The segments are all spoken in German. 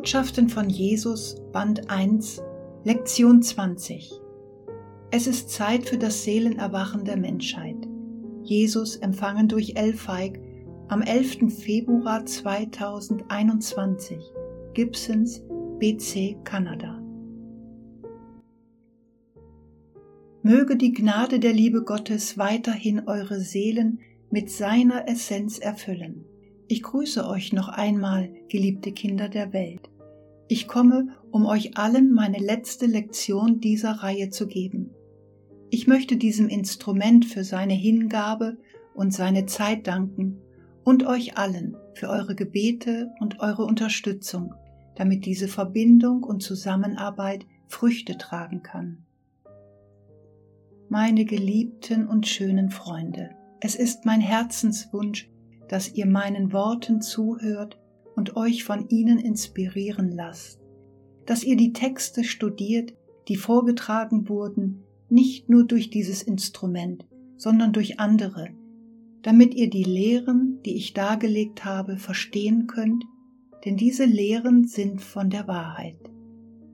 Botschaften von Jesus, Band 1, Lektion 20. Es ist Zeit für das Seelenerwachen der Menschheit. Jesus empfangen durch Elfeig am 11. Februar 2021, Gibsons, BC, Kanada. Möge die Gnade der Liebe Gottes weiterhin eure Seelen mit seiner Essenz erfüllen. Ich grüße euch noch einmal, geliebte Kinder der Welt. Ich komme, um euch allen meine letzte Lektion dieser Reihe zu geben. Ich möchte diesem Instrument für seine Hingabe und seine Zeit danken und euch allen für eure Gebete und eure Unterstützung, damit diese Verbindung und Zusammenarbeit Früchte tragen kann. Meine geliebten und schönen Freunde, es ist mein Herzenswunsch, dass ihr meinen Worten zuhört und euch von ihnen inspirieren lasst, dass ihr die Texte studiert, die vorgetragen wurden, nicht nur durch dieses Instrument, sondern durch andere, damit ihr die Lehren, die ich dargelegt habe, verstehen könnt, denn diese Lehren sind von der Wahrheit.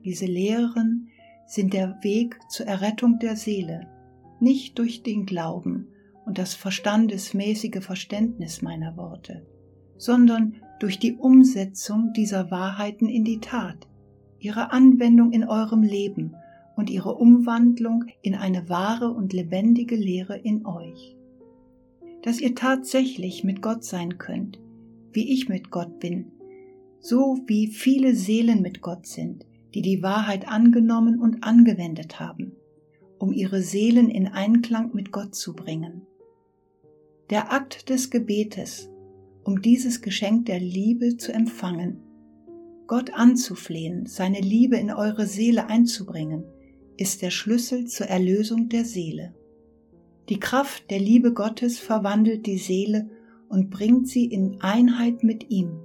Diese Lehren sind der Weg zur Errettung der Seele, nicht durch den Glauben, und das verstandesmäßige Verständnis meiner Worte, sondern durch die Umsetzung dieser Wahrheiten in die Tat, ihre Anwendung in eurem Leben und ihre Umwandlung in eine wahre und lebendige Lehre in euch. Dass ihr tatsächlich mit Gott sein könnt, wie ich mit Gott bin, so wie viele Seelen mit Gott sind, die die Wahrheit angenommen und angewendet haben, um ihre Seelen in Einklang mit Gott zu bringen der Akt des Gebetes, um dieses Geschenk der Liebe zu empfangen. Gott anzuflehen, seine Liebe in eure Seele einzubringen, ist der Schlüssel zur Erlösung der Seele. Die Kraft der Liebe Gottes verwandelt die Seele und bringt sie in Einheit mit ihm,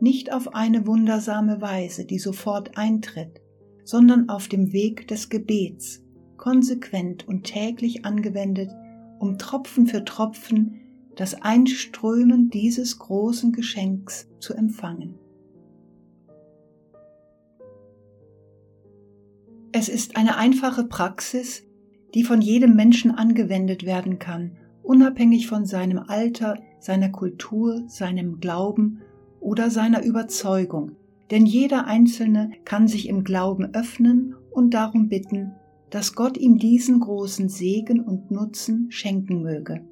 nicht auf eine wundersame Weise, die sofort eintritt, sondern auf dem Weg des Gebets, konsequent und täglich angewendet um Tropfen für Tropfen das Einströmen dieses großen Geschenks zu empfangen. Es ist eine einfache Praxis, die von jedem Menschen angewendet werden kann, unabhängig von seinem Alter, seiner Kultur, seinem Glauben oder seiner Überzeugung, denn jeder Einzelne kann sich im Glauben öffnen und darum bitten, dass Gott ihm diesen großen Segen und Nutzen schenken möge.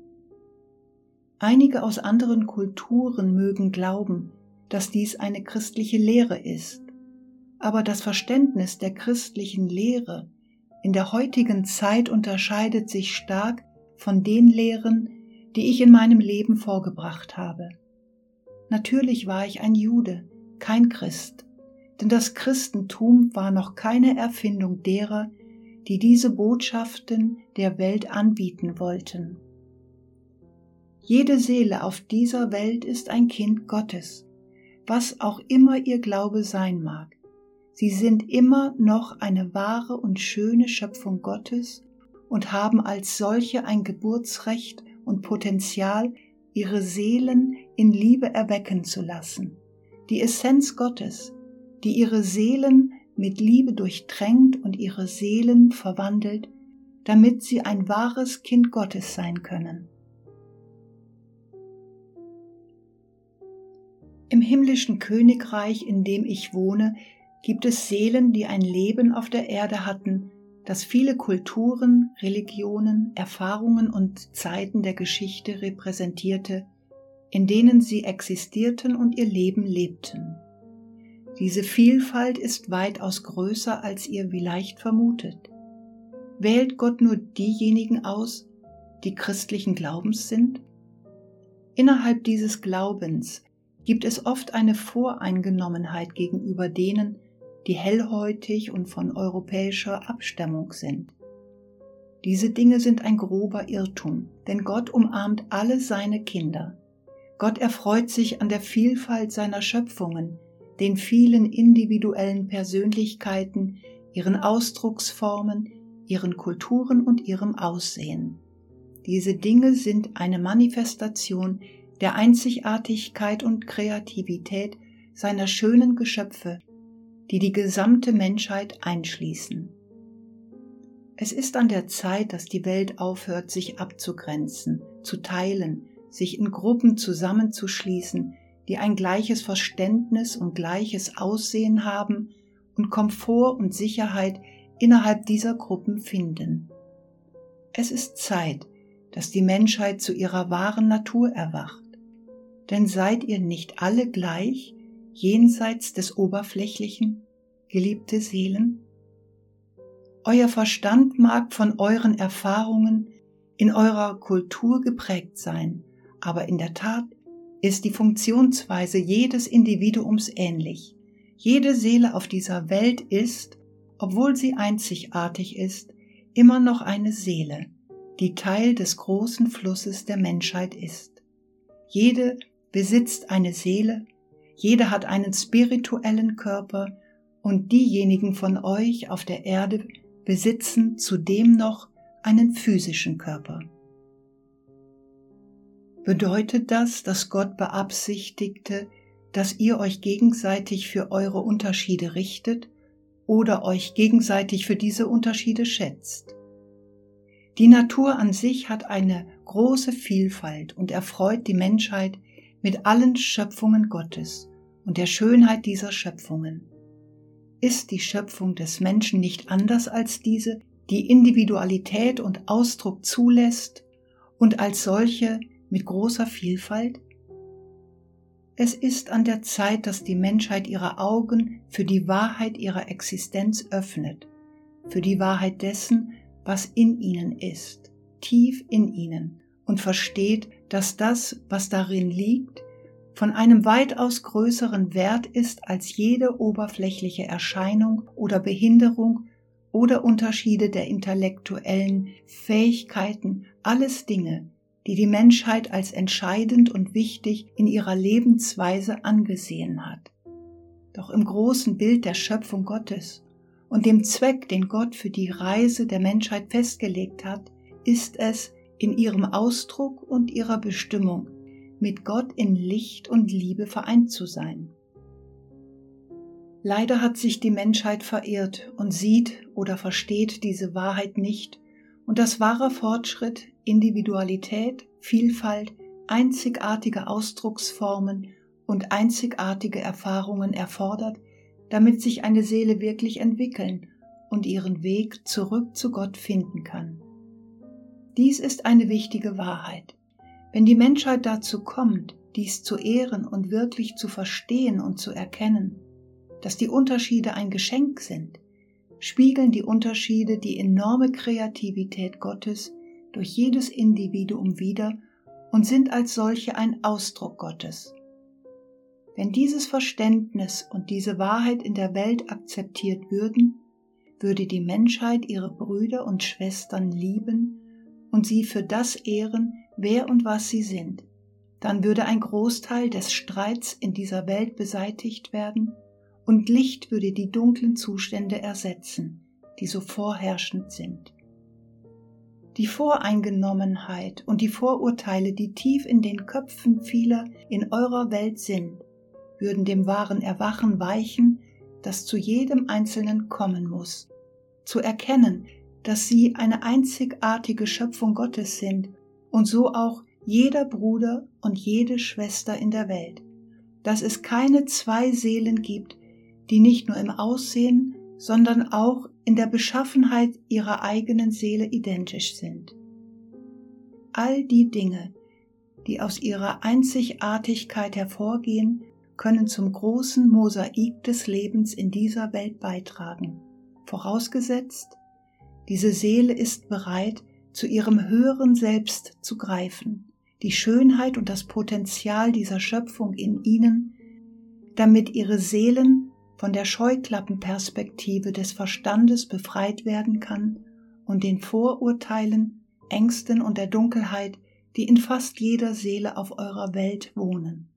Einige aus anderen Kulturen mögen glauben, dass dies eine christliche Lehre ist, aber das Verständnis der christlichen Lehre in der heutigen Zeit unterscheidet sich stark von den Lehren, die ich in meinem Leben vorgebracht habe. Natürlich war ich ein Jude, kein Christ, denn das Christentum war noch keine Erfindung derer, die diese Botschaften der Welt anbieten wollten. Jede Seele auf dieser Welt ist ein Kind Gottes, was auch immer ihr Glaube sein mag. Sie sind immer noch eine wahre und schöne Schöpfung Gottes und haben als solche ein Geburtsrecht und Potenzial, ihre Seelen in Liebe erwecken zu lassen. Die Essenz Gottes, die ihre Seelen mit Liebe durchtränkt und ihre Seelen verwandelt, damit sie ein wahres Kind Gottes sein können. Im himmlischen Königreich, in dem ich wohne, gibt es Seelen, die ein Leben auf der Erde hatten, das viele Kulturen, Religionen, Erfahrungen und Zeiten der Geschichte repräsentierte, in denen sie existierten und ihr Leben lebten. Diese Vielfalt ist weitaus größer, als ihr vielleicht vermutet. Wählt Gott nur diejenigen aus, die christlichen Glaubens sind? Innerhalb dieses Glaubens gibt es oft eine Voreingenommenheit gegenüber denen, die hellhäutig und von europäischer Abstammung sind. Diese Dinge sind ein grober Irrtum, denn Gott umarmt alle seine Kinder. Gott erfreut sich an der Vielfalt seiner Schöpfungen, den vielen individuellen Persönlichkeiten, ihren Ausdrucksformen, ihren Kulturen und ihrem Aussehen. Diese Dinge sind eine Manifestation der Einzigartigkeit und Kreativität seiner schönen Geschöpfe, die die gesamte Menschheit einschließen. Es ist an der Zeit, dass die Welt aufhört, sich abzugrenzen, zu teilen, sich in Gruppen zusammenzuschließen, die ein gleiches Verständnis und gleiches Aussehen haben und Komfort und Sicherheit innerhalb dieser Gruppen finden. Es ist Zeit, dass die Menschheit zu ihrer wahren Natur erwacht. Denn seid ihr nicht alle gleich, jenseits des Oberflächlichen, geliebte Seelen? Euer Verstand mag von euren Erfahrungen in eurer Kultur geprägt sein, aber in der Tat ist die Funktionsweise jedes Individuums ähnlich. Jede Seele auf dieser Welt ist, obwohl sie einzigartig ist, immer noch eine Seele, die Teil des großen Flusses der Menschheit ist. Jede besitzt eine Seele, jede hat einen spirituellen Körper und diejenigen von euch auf der Erde besitzen zudem noch einen physischen Körper. Bedeutet das, dass Gott beabsichtigte, dass ihr euch gegenseitig für eure Unterschiede richtet oder euch gegenseitig für diese Unterschiede schätzt? Die Natur an sich hat eine große Vielfalt und erfreut die Menschheit mit allen Schöpfungen Gottes und der Schönheit dieser Schöpfungen. Ist die Schöpfung des Menschen nicht anders als diese, die Individualität und Ausdruck zulässt und als solche mit großer Vielfalt? Es ist an der Zeit, dass die Menschheit ihre Augen für die Wahrheit ihrer Existenz öffnet, für die Wahrheit dessen, was in ihnen ist, tief in ihnen, und versteht, dass das, was darin liegt, von einem weitaus größeren Wert ist als jede oberflächliche Erscheinung oder Behinderung oder Unterschiede der intellektuellen Fähigkeiten, alles Dinge, die die Menschheit als entscheidend und wichtig in ihrer Lebensweise angesehen hat. Doch im großen Bild der Schöpfung Gottes und dem Zweck, den Gott für die Reise der Menschheit festgelegt hat, ist es in ihrem Ausdruck und ihrer Bestimmung mit Gott in Licht und Liebe vereint zu sein. Leider hat sich die Menschheit verirrt und sieht oder versteht diese Wahrheit nicht, und das wahre Fortschritt, Individualität, Vielfalt, einzigartige Ausdrucksformen und einzigartige Erfahrungen erfordert, damit sich eine Seele wirklich entwickeln und ihren Weg zurück zu Gott finden kann. Dies ist eine wichtige Wahrheit. Wenn die Menschheit dazu kommt, dies zu ehren und wirklich zu verstehen und zu erkennen, dass die Unterschiede ein Geschenk sind, spiegeln die Unterschiede die enorme Kreativität Gottes durch jedes Individuum wider und sind als solche ein Ausdruck Gottes. Wenn dieses Verständnis und diese Wahrheit in der Welt akzeptiert würden, würde die Menschheit ihre Brüder und Schwestern lieben und sie für das ehren, wer und was sie sind, dann würde ein Großteil des Streits in dieser Welt beseitigt werden und Licht würde die dunklen Zustände ersetzen, die so vorherrschend sind. Die Voreingenommenheit und die Vorurteile, die tief in den Köpfen vieler in eurer Welt sind, würden dem wahren Erwachen weichen, das zu jedem Einzelnen kommen muss, zu erkennen, dass sie eine einzigartige Schöpfung Gottes sind und so auch jeder Bruder und jede Schwester in der Welt, dass es keine zwei Seelen gibt, die nicht nur im Aussehen, sondern auch in der Beschaffenheit ihrer eigenen Seele identisch sind. All die Dinge, die aus ihrer Einzigartigkeit hervorgehen, können zum großen Mosaik des Lebens in dieser Welt beitragen, vorausgesetzt, diese Seele ist bereit, zu ihrem höheren Selbst zu greifen, die Schönheit und das Potenzial dieser Schöpfung in ihnen, damit ihre Seelen von der Scheuklappenperspektive des Verstandes befreit werden kann und den Vorurteilen, Ängsten und der Dunkelheit, die in fast jeder Seele auf eurer Welt wohnen.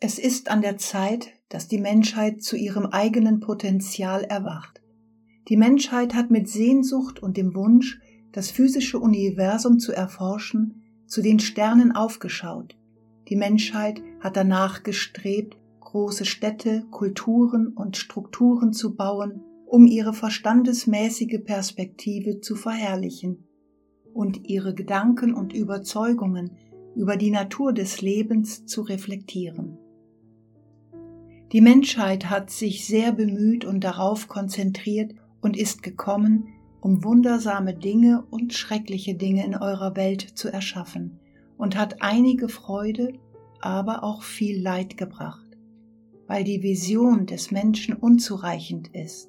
Es ist an der Zeit, dass die Menschheit zu ihrem eigenen Potenzial erwacht. Die Menschheit hat mit Sehnsucht und dem Wunsch, das physische Universum zu erforschen, zu den Sternen aufgeschaut. Die Menschheit hat danach gestrebt, große Städte, Kulturen und Strukturen zu bauen, um ihre verstandesmäßige Perspektive zu verherrlichen und ihre Gedanken und Überzeugungen über die Natur des Lebens zu reflektieren. Die Menschheit hat sich sehr bemüht und darauf konzentriert und ist gekommen, um wundersame Dinge und schreckliche Dinge in eurer Welt zu erschaffen und hat einige Freude, aber auch viel Leid gebracht, weil die Vision des Menschen unzureichend ist,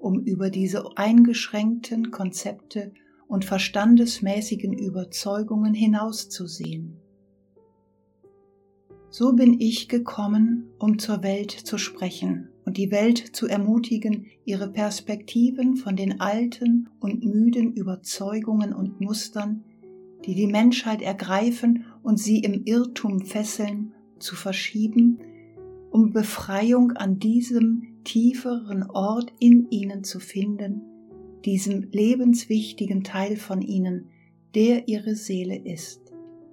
um über diese eingeschränkten Konzepte und verstandesmäßigen Überzeugungen hinauszusehen. So bin ich gekommen, um zur Welt zu sprechen und die Welt zu ermutigen, ihre Perspektiven von den alten und müden Überzeugungen und Mustern, die die Menschheit ergreifen und sie im Irrtum fesseln, zu verschieben, um Befreiung an diesem tieferen Ort in ihnen zu finden, diesem lebenswichtigen Teil von ihnen, der ihre Seele ist.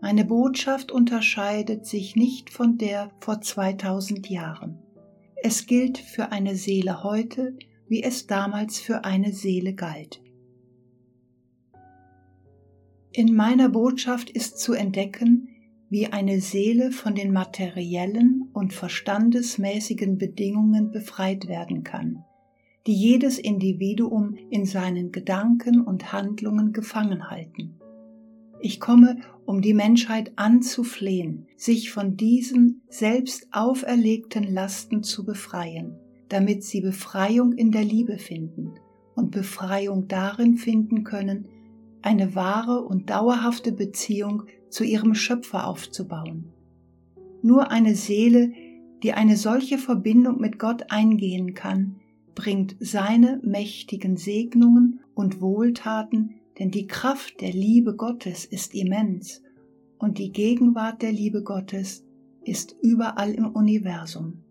Meine Botschaft unterscheidet sich nicht von der vor 2000 Jahren. Es gilt für eine Seele heute, wie es damals für eine Seele galt. In meiner Botschaft ist zu entdecken, wie eine Seele von den materiellen und verstandesmäßigen Bedingungen befreit werden kann die jedes Individuum in seinen Gedanken und Handlungen gefangen halten. Ich komme, um die Menschheit anzuflehen, sich von diesen selbst auferlegten Lasten zu befreien, damit sie Befreiung in der Liebe finden und Befreiung darin finden können, eine wahre und dauerhafte Beziehung zu ihrem Schöpfer aufzubauen. Nur eine Seele, die eine solche Verbindung mit Gott eingehen kann, bringt seine mächtigen Segnungen und Wohltaten, denn die Kraft der Liebe Gottes ist immens und die Gegenwart der Liebe Gottes ist überall im Universum.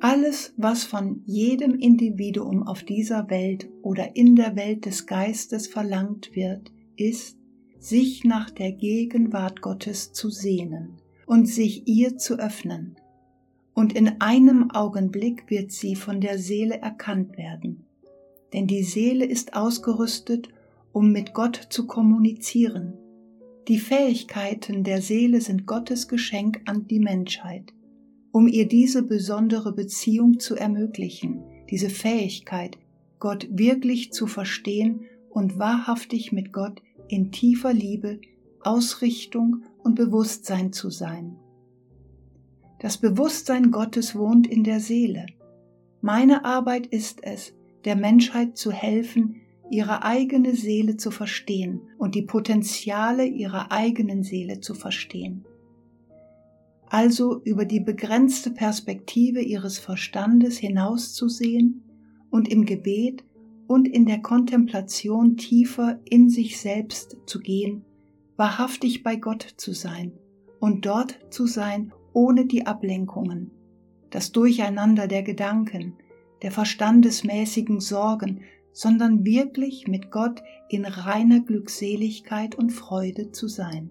Alles, was von jedem Individuum auf dieser Welt oder in der Welt des Geistes verlangt wird, ist, sich nach der Gegenwart Gottes zu sehnen und sich ihr zu öffnen, und in einem Augenblick wird sie von der Seele erkannt werden. Denn die Seele ist ausgerüstet, um mit Gott zu kommunizieren. Die Fähigkeiten der Seele sind Gottes Geschenk an die Menschheit, um ihr diese besondere Beziehung zu ermöglichen, diese Fähigkeit, Gott wirklich zu verstehen und wahrhaftig mit Gott in tiefer Liebe, Ausrichtung und Bewusstsein zu sein. Das Bewusstsein Gottes wohnt in der Seele. Meine Arbeit ist es, der Menschheit zu helfen, ihre eigene Seele zu verstehen und die Potenziale ihrer eigenen Seele zu verstehen. Also über die begrenzte Perspektive ihres Verstandes hinauszusehen und im Gebet und in der Kontemplation tiefer in sich selbst zu gehen, wahrhaftig bei Gott zu sein und dort zu sein, ohne die Ablenkungen, das Durcheinander der Gedanken, der verstandesmäßigen Sorgen, sondern wirklich mit Gott in reiner Glückseligkeit und Freude zu sein.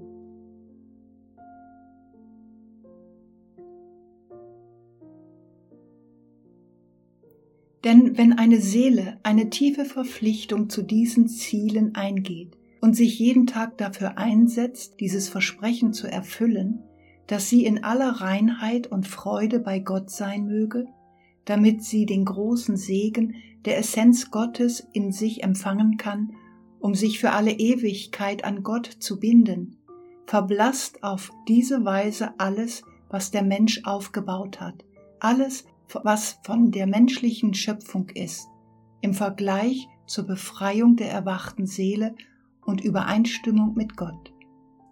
Denn wenn eine Seele eine tiefe Verpflichtung zu diesen Zielen eingeht und sich jeden Tag dafür einsetzt, dieses Versprechen zu erfüllen, dass sie in aller Reinheit und Freude bei Gott sein möge, damit sie den großen Segen der Essenz Gottes in sich empfangen kann, um sich für alle Ewigkeit an Gott zu binden, verblasst auf diese Weise alles, was der Mensch aufgebaut hat, alles, was von der menschlichen Schöpfung ist, im Vergleich zur Befreiung der erwachten Seele und Übereinstimmung mit Gott.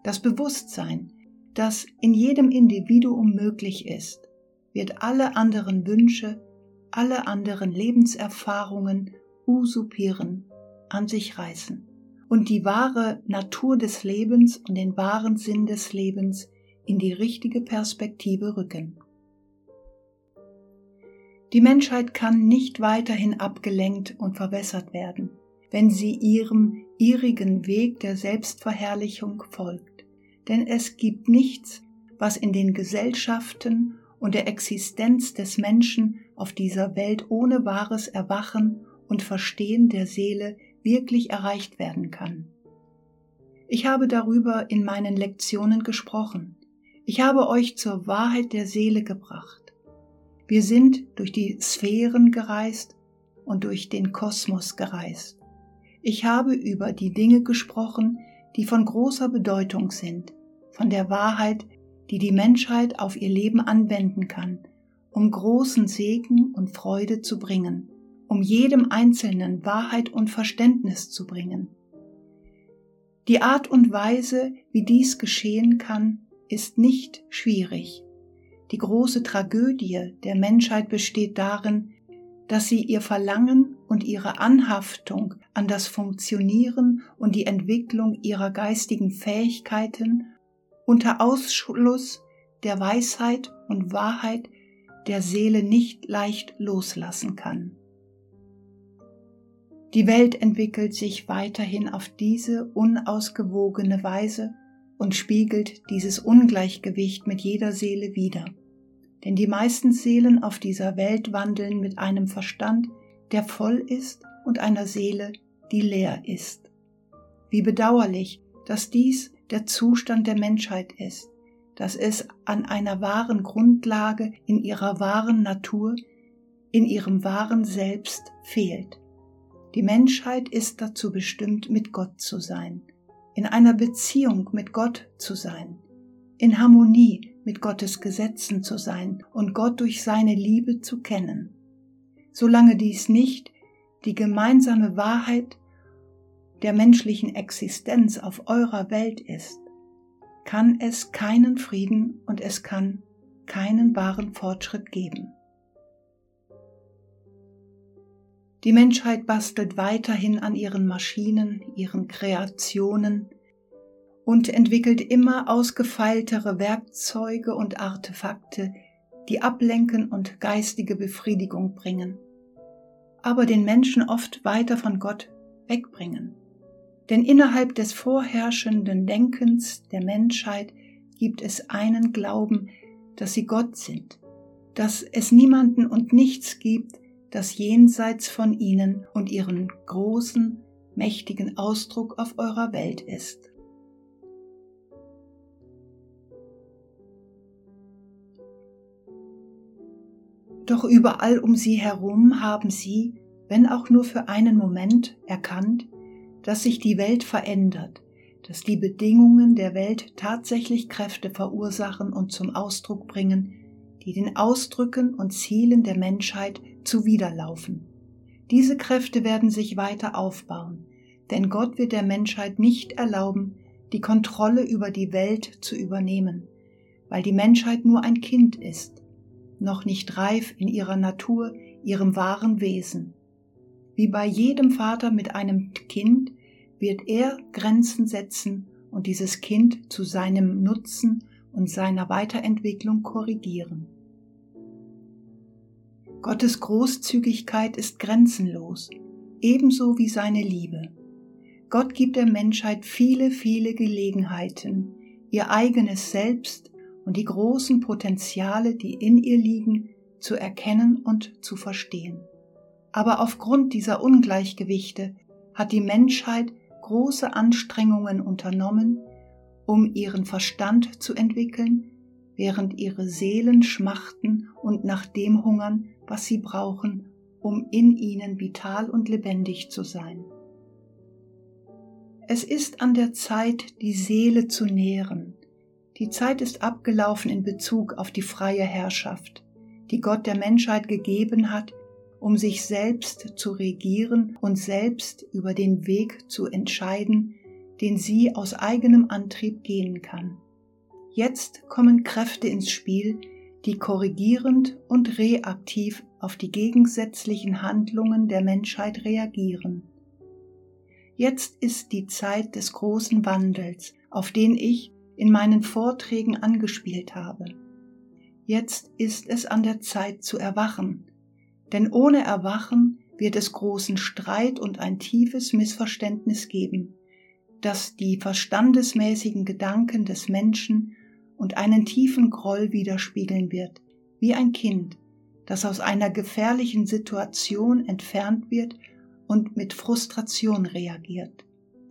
Das Bewusstsein, das in jedem Individuum möglich ist, wird alle anderen Wünsche, alle anderen Lebenserfahrungen usurpieren, an sich reißen und die wahre Natur des Lebens und den wahren Sinn des Lebens in die richtige Perspektive rücken. Die Menschheit kann nicht weiterhin abgelenkt und verwässert werden, wenn sie ihrem ihrigen Weg der Selbstverherrlichung folgt denn es gibt nichts, was in den Gesellschaften und der Existenz des Menschen auf dieser Welt ohne wahres Erwachen und Verstehen der Seele wirklich erreicht werden kann. Ich habe darüber in meinen Lektionen gesprochen. Ich habe euch zur Wahrheit der Seele gebracht. Wir sind durch die Sphären gereist und durch den Kosmos gereist. Ich habe über die Dinge gesprochen, die von großer Bedeutung sind, von der Wahrheit, die die Menschheit auf ihr Leben anwenden kann, um großen Segen und Freude zu bringen, um jedem Einzelnen Wahrheit und Verständnis zu bringen. Die Art und Weise, wie dies geschehen kann, ist nicht schwierig. Die große Tragödie der Menschheit besteht darin, dass sie ihr Verlangen und ihre Anhaftung an das Funktionieren und die Entwicklung ihrer geistigen Fähigkeiten unter Ausschluss der Weisheit und Wahrheit der Seele nicht leicht loslassen kann. Die Welt entwickelt sich weiterhin auf diese unausgewogene Weise und spiegelt dieses Ungleichgewicht mit jeder Seele wider denn die meisten Seelen auf dieser Welt wandeln mit einem Verstand, der voll ist und einer Seele, die leer ist. Wie bedauerlich, dass dies der Zustand der Menschheit ist, dass es an einer wahren Grundlage in ihrer wahren Natur, in ihrem wahren Selbst fehlt. Die Menschheit ist dazu bestimmt, mit Gott zu sein, in einer Beziehung mit Gott zu sein, in Harmonie mit Gottes Gesetzen zu sein und Gott durch seine Liebe zu kennen. Solange dies nicht die gemeinsame Wahrheit der menschlichen Existenz auf eurer Welt ist, kann es keinen Frieden und es kann keinen wahren Fortschritt geben. Die Menschheit bastelt weiterhin an ihren Maschinen, ihren Kreationen, und entwickelt immer ausgefeiltere Werkzeuge und Artefakte, die ablenken und geistige Befriedigung bringen, aber den Menschen oft weiter von Gott wegbringen. Denn innerhalb des vorherrschenden Denkens der Menschheit gibt es einen Glauben, dass sie Gott sind, dass es niemanden und nichts gibt, das jenseits von ihnen und ihren großen, mächtigen Ausdruck auf eurer Welt ist. Doch überall um sie herum haben sie, wenn auch nur für einen Moment, erkannt, dass sich die Welt verändert, dass die Bedingungen der Welt tatsächlich Kräfte verursachen und zum Ausdruck bringen, die den Ausdrücken und Zielen der Menschheit zuwiderlaufen. Diese Kräfte werden sich weiter aufbauen, denn Gott wird der Menschheit nicht erlauben, die Kontrolle über die Welt zu übernehmen, weil die Menschheit nur ein Kind ist noch nicht reif in ihrer Natur, ihrem wahren Wesen. Wie bei jedem Vater mit einem Kind wird er Grenzen setzen und dieses Kind zu seinem Nutzen und seiner Weiterentwicklung korrigieren. Gottes Großzügigkeit ist grenzenlos, ebenso wie seine Liebe. Gott gibt der Menschheit viele, viele Gelegenheiten, ihr eigenes Selbst und die großen Potenziale, die in ihr liegen, zu erkennen und zu verstehen. Aber aufgrund dieser Ungleichgewichte hat die Menschheit große Anstrengungen unternommen, um ihren Verstand zu entwickeln, während ihre Seelen schmachten und nach dem hungern, was sie brauchen, um in ihnen vital und lebendig zu sein. Es ist an der Zeit, die Seele zu nähren, die Zeit ist abgelaufen in Bezug auf die freie Herrschaft, die Gott der Menschheit gegeben hat, um sich selbst zu regieren und selbst über den Weg zu entscheiden, den sie aus eigenem Antrieb gehen kann. Jetzt kommen Kräfte ins Spiel, die korrigierend und reaktiv auf die gegensätzlichen Handlungen der Menschheit reagieren. Jetzt ist die Zeit des großen Wandels, auf den ich in meinen Vorträgen angespielt habe. Jetzt ist es an der Zeit zu erwachen, denn ohne Erwachen wird es großen Streit und ein tiefes Missverständnis geben, das die verstandesmäßigen Gedanken des Menschen und einen tiefen Groll widerspiegeln wird, wie ein Kind, das aus einer gefährlichen Situation entfernt wird und mit Frustration reagiert.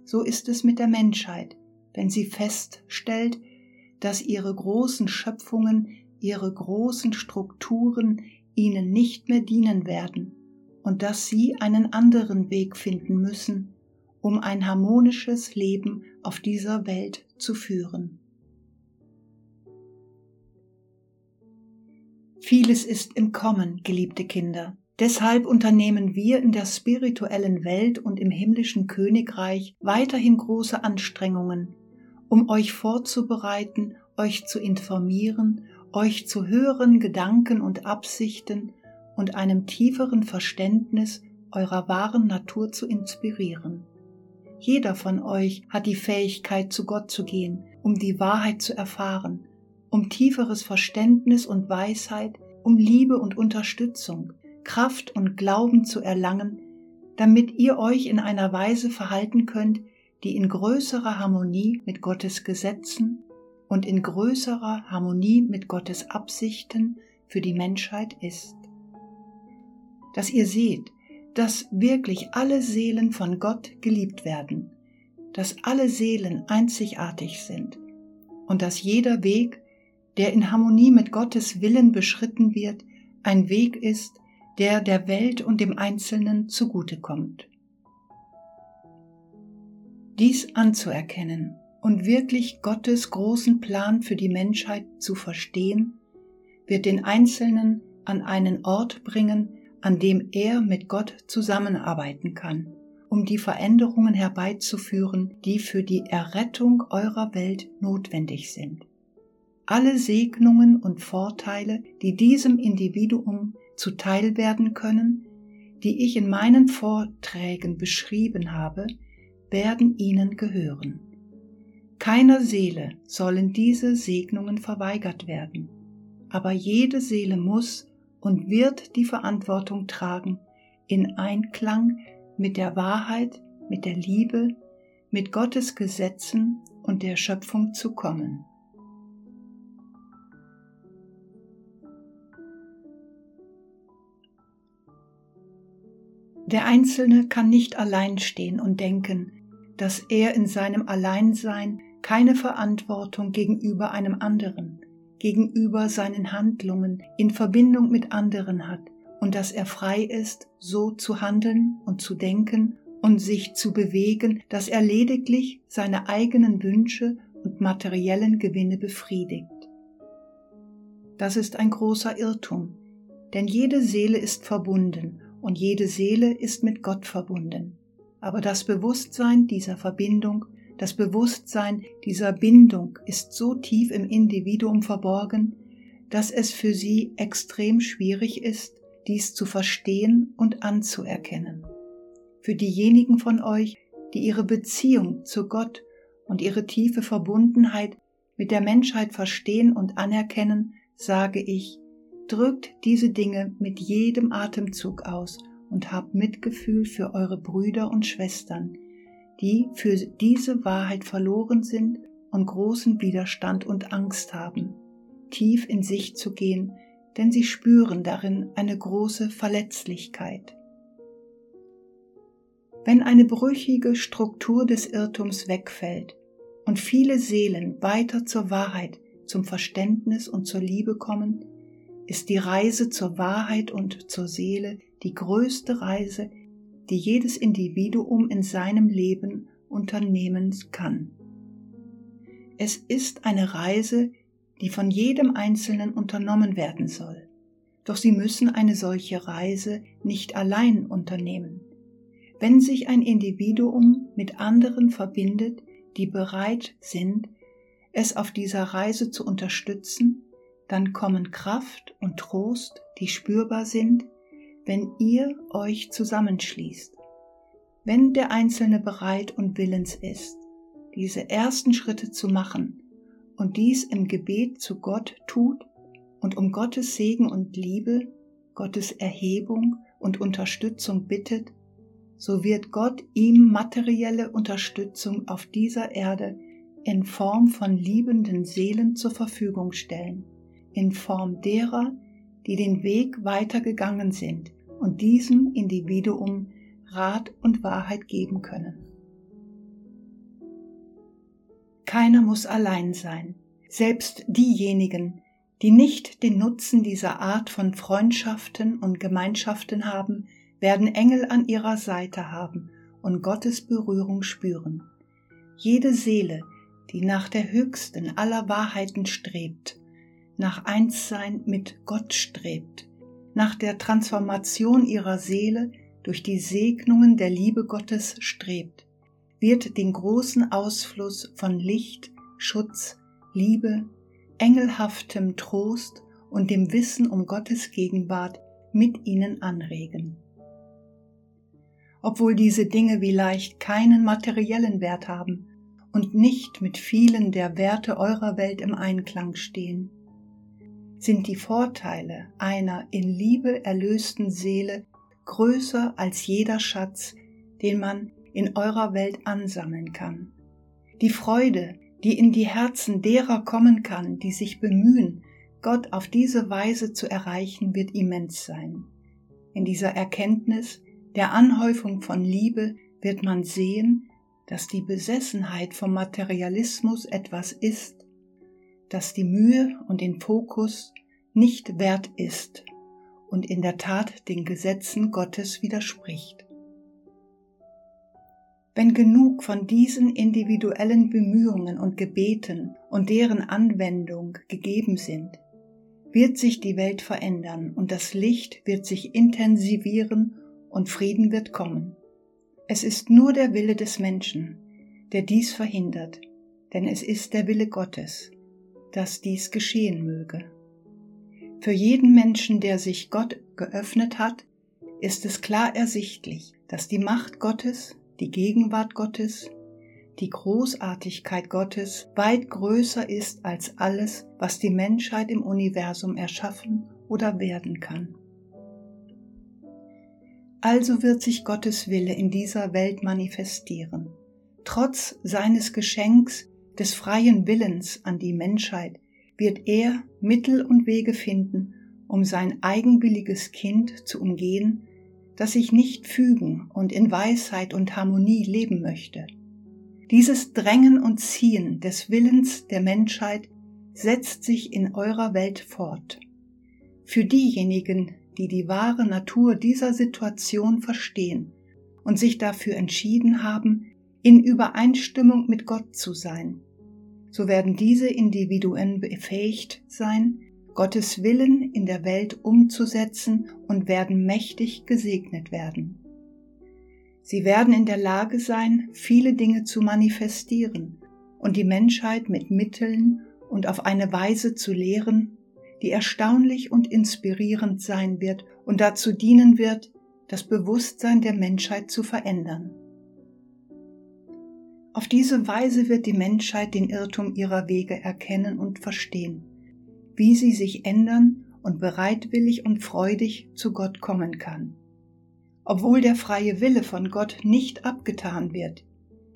So ist es mit der Menschheit, wenn sie feststellt, dass ihre großen Schöpfungen, ihre großen Strukturen ihnen nicht mehr dienen werden und dass sie einen anderen Weg finden müssen, um ein harmonisches Leben auf dieser Welt zu führen. Vieles ist im Kommen, geliebte Kinder. Deshalb unternehmen wir in der spirituellen Welt und im himmlischen Königreich weiterhin große Anstrengungen, um euch vorzubereiten, euch zu informieren, euch zu höheren Gedanken und Absichten und einem tieferen Verständnis eurer wahren Natur zu inspirieren. Jeder von euch hat die Fähigkeit, zu Gott zu gehen, um die Wahrheit zu erfahren, um tieferes Verständnis und Weisheit, um Liebe und Unterstützung, Kraft und Glauben zu erlangen, damit ihr euch in einer Weise verhalten könnt, die in größerer Harmonie mit Gottes Gesetzen und in größerer Harmonie mit Gottes Absichten für die Menschheit ist. Dass ihr seht, dass wirklich alle Seelen von Gott geliebt werden, dass alle Seelen einzigartig sind und dass jeder Weg, der in Harmonie mit Gottes Willen beschritten wird, ein Weg ist, der der Welt und dem Einzelnen zugutekommt. Dies anzuerkennen und wirklich Gottes großen Plan für die Menschheit zu verstehen, wird den Einzelnen an einen Ort bringen, an dem er mit Gott zusammenarbeiten kann, um die Veränderungen herbeizuführen, die für die Errettung eurer Welt notwendig sind. Alle Segnungen und Vorteile, die diesem Individuum zuteil werden können, die ich in meinen Vorträgen beschrieben habe, werden ihnen gehören. Keiner Seele sollen diese Segnungen verweigert werden, aber jede Seele muss und wird die Verantwortung tragen, in Einklang mit der Wahrheit, mit der Liebe, mit Gottes Gesetzen und der Schöpfung zu kommen. Der Einzelne kann nicht allein stehen und denken, dass er in seinem Alleinsein keine Verantwortung gegenüber einem anderen, gegenüber seinen Handlungen in Verbindung mit anderen hat und dass er frei ist, so zu handeln und zu denken und sich zu bewegen, dass er lediglich seine eigenen Wünsche und materiellen Gewinne befriedigt. Das ist ein großer Irrtum, denn jede Seele ist verbunden und jede Seele ist mit Gott verbunden. Aber das Bewusstsein dieser Verbindung das Bewusstsein dieser Bindung ist so tief im Individuum verborgen, dass es für sie extrem schwierig ist, dies zu verstehen und anzuerkennen. Für diejenigen von euch, die ihre Beziehung zu Gott und ihre tiefe Verbundenheit mit der Menschheit verstehen und anerkennen, sage ich, drückt diese Dinge mit jedem Atemzug aus und habt Mitgefühl für eure Brüder und Schwestern, die für diese Wahrheit verloren sind und großen Widerstand und Angst haben, tief in sich zu gehen, denn sie spüren darin eine große Verletzlichkeit. Wenn eine brüchige Struktur des Irrtums wegfällt und viele Seelen weiter zur Wahrheit, zum Verständnis und zur Liebe kommen, ist die Reise zur Wahrheit und zur Seele die größte Reise, die jedes Individuum in seinem Leben unternehmen kann. Es ist eine Reise, die von jedem Einzelnen unternommen werden soll. Doch Sie müssen eine solche Reise nicht allein unternehmen. Wenn sich ein Individuum mit anderen verbindet, die bereit sind, es auf dieser Reise zu unterstützen, dann kommen Kraft und Trost, die spürbar sind, wenn ihr euch zusammenschließt, wenn der Einzelne bereit und willens ist, diese ersten Schritte zu machen und dies im Gebet zu Gott tut und um Gottes Segen und Liebe, Gottes Erhebung und Unterstützung bittet, so wird Gott ihm materielle Unterstützung auf dieser Erde in Form von liebenden Seelen zur Verfügung stellen, in Form derer, die den Weg weitergegangen sind und diesem Individuum Rat und Wahrheit geben können. Keiner muss allein sein, selbst diejenigen, die nicht den Nutzen dieser Art von Freundschaften und Gemeinschaften haben, werden Engel an ihrer Seite haben und Gottes Berührung spüren. Jede Seele, die nach der höchsten aller Wahrheiten strebt, nach Einssein mit Gott strebt, nach der Transformation ihrer Seele durch die Segnungen der Liebe Gottes strebt, wird den großen Ausfluss von Licht, Schutz, Liebe, engelhaftem Trost und dem Wissen um Gottes Gegenwart mit ihnen anregen. Obwohl diese Dinge vielleicht keinen materiellen Wert haben und nicht mit vielen der Werte eurer Welt im Einklang stehen, sind die Vorteile einer in Liebe erlösten Seele größer als jeder Schatz, den man in eurer Welt ansammeln kann. Die Freude, die in die Herzen derer kommen kann, die sich bemühen, Gott auf diese Weise zu erreichen, wird immens sein. In dieser Erkenntnis der Anhäufung von Liebe wird man sehen, dass die Besessenheit vom Materialismus etwas ist, das die Mühe und den Fokus nicht wert ist und in der Tat den Gesetzen Gottes widerspricht. Wenn genug von diesen individuellen Bemühungen und Gebeten und deren Anwendung gegeben sind, wird sich die Welt verändern und das Licht wird sich intensivieren und Frieden wird kommen. Es ist nur der Wille des Menschen, der dies verhindert, denn es ist der Wille Gottes, dass dies geschehen möge. Für jeden Menschen, der sich Gott geöffnet hat, ist es klar ersichtlich, dass die Macht Gottes die Gegenwart Gottes, die Großartigkeit Gottes weit größer ist als alles, was die Menschheit im Universum erschaffen oder werden kann. Also wird sich Gottes Wille in dieser Welt manifestieren. Trotz seines Geschenks des freien Willens an die Menschheit wird er Mittel und Wege finden, um sein eigenwilliges Kind zu umgehen das sich nicht fügen und in Weisheit und Harmonie leben möchte. Dieses Drängen und Ziehen des Willens der Menschheit setzt sich in eurer Welt fort. Für diejenigen, die die wahre Natur dieser Situation verstehen und sich dafür entschieden haben, in Übereinstimmung mit Gott zu sein, so werden diese Individuen befähigt sein, Gottes Willen in der Welt umzusetzen und werden mächtig gesegnet werden. Sie werden in der Lage sein, viele Dinge zu manifestieren und die Menschheit mit Mitteln und auf eine Weise zu lehren, die erstaunlich und inspirierend sein wird und dazu dienen wird, das Bewusstsein der Menschheit zu verändern. Auf diese Weise wird die Menschheit den Irrtum ihrer Wege erkennen und verstehen wie sie sich ändern und bereitwillig und freudig zu Gott kommen kann. Obwohl der freie Wille von Gott nicht abgetan wird,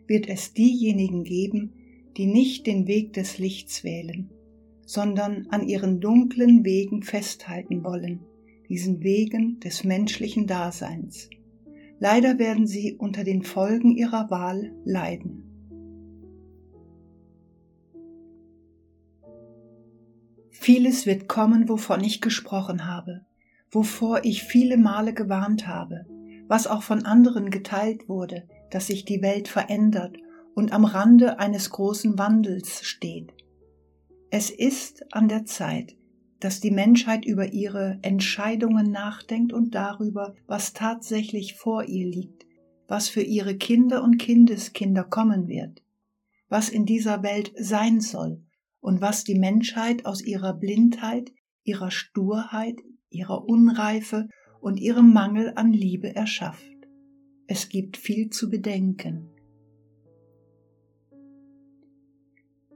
wird es diejenigen geben, die nicht den Weg des Lichts wählen, sondern an ihren dunklen Wegen festhalten wollen, diesen Wegen des menschlichen Daseins. Leider werden sie unter den Folgen ihrer Wahl leiden. Vieles wird kommen, wovon ich gesprochen habe, wovor ich viele Male gewarnt habe, was auch von anderen geteilt wurde, dass sich die Welt verändert und am Rande eines großen Wandels steht. Es ist an der Zeit, dass die Menschheit über ihre Entscheidungen nachdenkt und darüber, was tatsächlich vor ihr liegt, was für ihre Kinder und Kindeskinder kommen wird, was in dieser Welt sein soll und was die Menschheit aus ihrer Blindheit, ihrer Sturheit, ihrer Unreife und ihrem Mangel an Liebe erschafft. Es gibt viel zu bedenken.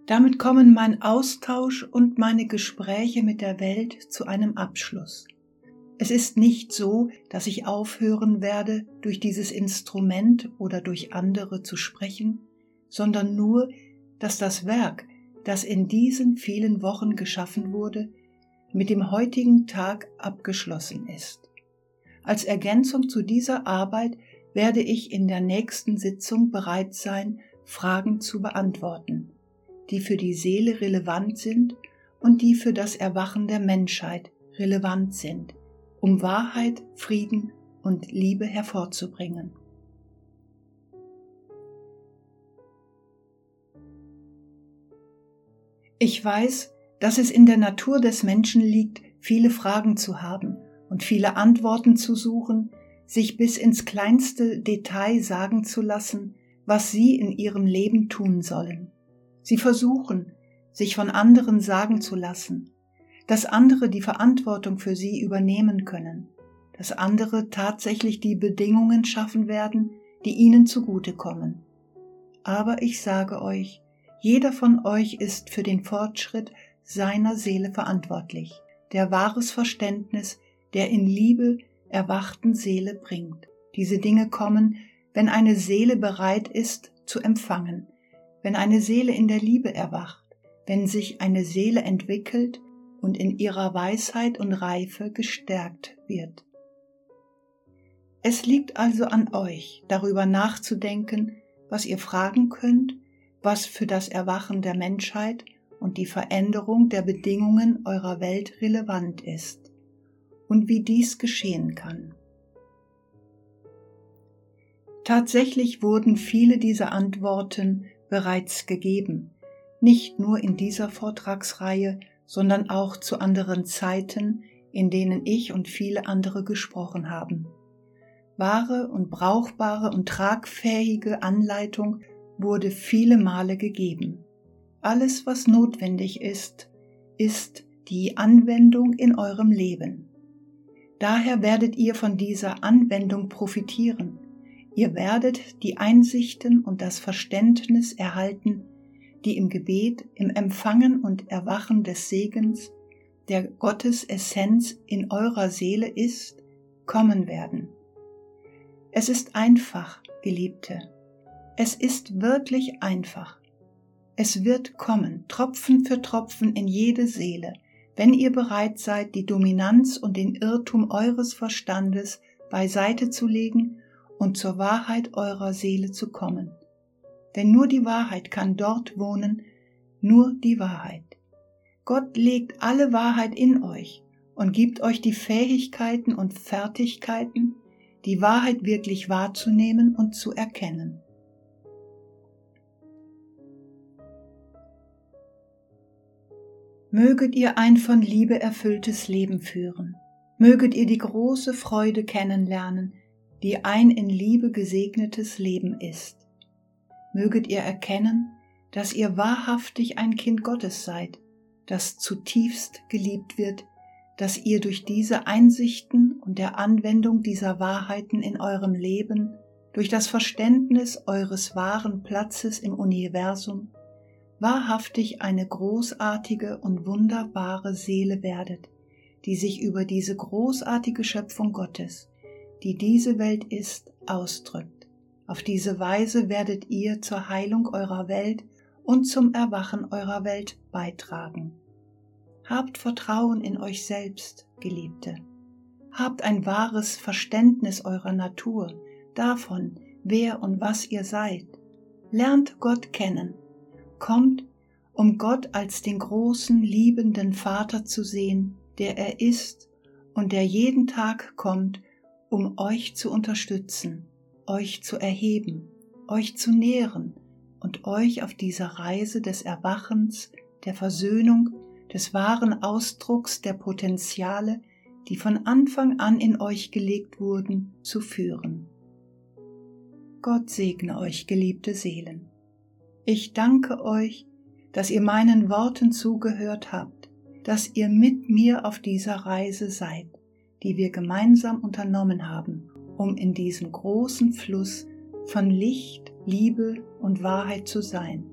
Damit kommen mein Austausch und meine Gespräche mit der Welt zu einem Abschluss. Es ist nicht so, dass ich aufhören werde, durch dieses Instrument oder durch andere zu sprechen, sondern nur, dass das Werk, das in diesen vielen Wochen geschaffen wurde, mit dem heutigen Tag abgeschlossen ist. Als Ergänzung zu dieser Arbeit werde ich in der nächsten Sitzung bereit sein, Fragen zu beantworten, die für die Seele relevant sind und die für das Erwachen der Menschheit relevant sind, um Wahrheit, Frieden und Liebe hervorzubringen. Ich weiß, dass es in der Natur des Menschen liegt, viele Fragen zu haben und viele Antworten zu suchen, sich bis ins kleinste Detail sagen zu lassen, was sie in ihrem Leben tun sollen. Sie versuchen, sich von anderen sagen zu lassen, dass andere die Verantwortung für sie übernehmen können, dass andere tatsächlich die Bedingungen schaffen werden, die ihnen zugutekommen. Aber ich sage euch, jeder von euch ist für den Fortschritt seiner Seele verantwortlich, der wahres Verständnis der in Liebe erwachten Seele bringt. Diese Dinge kommen, wenn eine Seele bereit ist zu empfangen, wenn eine Seele in der Liebe erwacht, wenn sich eine Seele entwickelt und in ihrer Weisheit und Reife gestärkt wird. Es liegt also an euch, darüber nachzudenken, was ihr fragen könnt was für das Erwachen der Menschheit und die Veränderung der Bedingungen eurer Welt relevant ist und wie dies geschehen kann. Tatsächlich wurden viele dieser Antworten bereits gegeben, nicht nur in dieser Vortragsreihe, sondern auch zu anderen Zeiten, in denen ich und viele andere gesprochen haben. Wahre und brauchbare und tragfähige Anleitung wurde viele Male gegeben. Alles, was notwendig ist, ist die Anwendung in eurem Leben. Daher werdet ihr von dieser Anwendung profitieren. Ihr werdet die Einsichten und das Verständnis erhalten, die im Gebet, im Empfangen und Erwachen des Segens, der Gottes Essenz in eurer Seele ist, kommen werden. Es ist einfach, Geliebte, es ist wirklich einfach. Es wird kommen, Tropfen für Tropfen in jede Seele, wenn ihr bereit seid, die Dominanz und den Irrtum eures Verstandes beiseite zu legen und zur Wahrheit eurer Seele zu kommen. Denn nur die Wahrheit kann dort wohnen, nur die Wahrheit. Gott legt alle Wahrheit in euch und gibt euch die Fähigkeiten und Fertigkeiten, die Wahrheit wirklich wahrzunehmen und zu erkennen. Möget ihr ein von Liebe erfülltes Leben führen. Möget ihr die große Freude kennenlernen, die ein in Liebe gesegnetes Leben ist. Möget ihr erkennen, dass ihr wahrhaftig ein Kind Gottes seid, das zutiefst geliebt wird, dass ihr durch diese Einsichten und der Anwendung dieser Wahrheiten in eurem Leben, durch das Verständnis eures wahren Platzes im Universum, wahrhaftig eine großartige und wunderbare Seele werdet, die sich über diese großartige Schöpfung Gottes, die diese Welt ist, ausdrückt. Auf diese Weise werdet ihr zur Heilung eurer Welt und zum Erwachen eurer Welt beitragen. Habt Vertrauen in euch selbst, Geliebte. Habt ein wahres Verständnis eurer Natur, davon, wer und was ihr seid. Lernt Gott kennen kommt, um Gott als den großen, liebenden Vater zu sehen, der er ist und der jeden Tag kommt, um euch zu unterstützen, euch zu erheben, euch zu nähren und euch auf dieser Reise des Erwachens, der Versöhnung, des wahren Ausdrucks der Potenziale, die von Anfang an in euch gelegt wurden, zu führen. Gott segne euch, geliebte Seelen. Ich danke euch, dass ihr meinen Worten zugehört habt, dass ihr mit mir auf dieser Reise seid, die wir gemeinsam unternommen haben, um in diesem großen Fluss von Licht, Liebe und Wahrheit zu sein.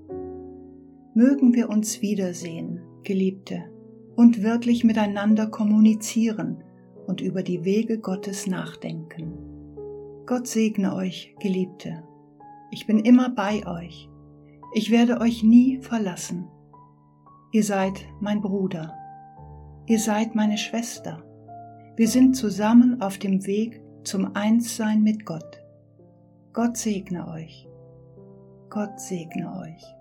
Mögen wir uns wiedersehen, Geliebte, und wirklich miteinander kommunizieren und über die Wege Gottes nachdenken. Gott segne euch, Geliebte. Ich bin immer bei euch Ich werde euch nie verlassen. Ihr seid mein Bruder. Ihr seid meine Schwester. Wir sind zusammen auf dem Weg zum Einssein mit Gott. Gott segne euch. Gott segne euch.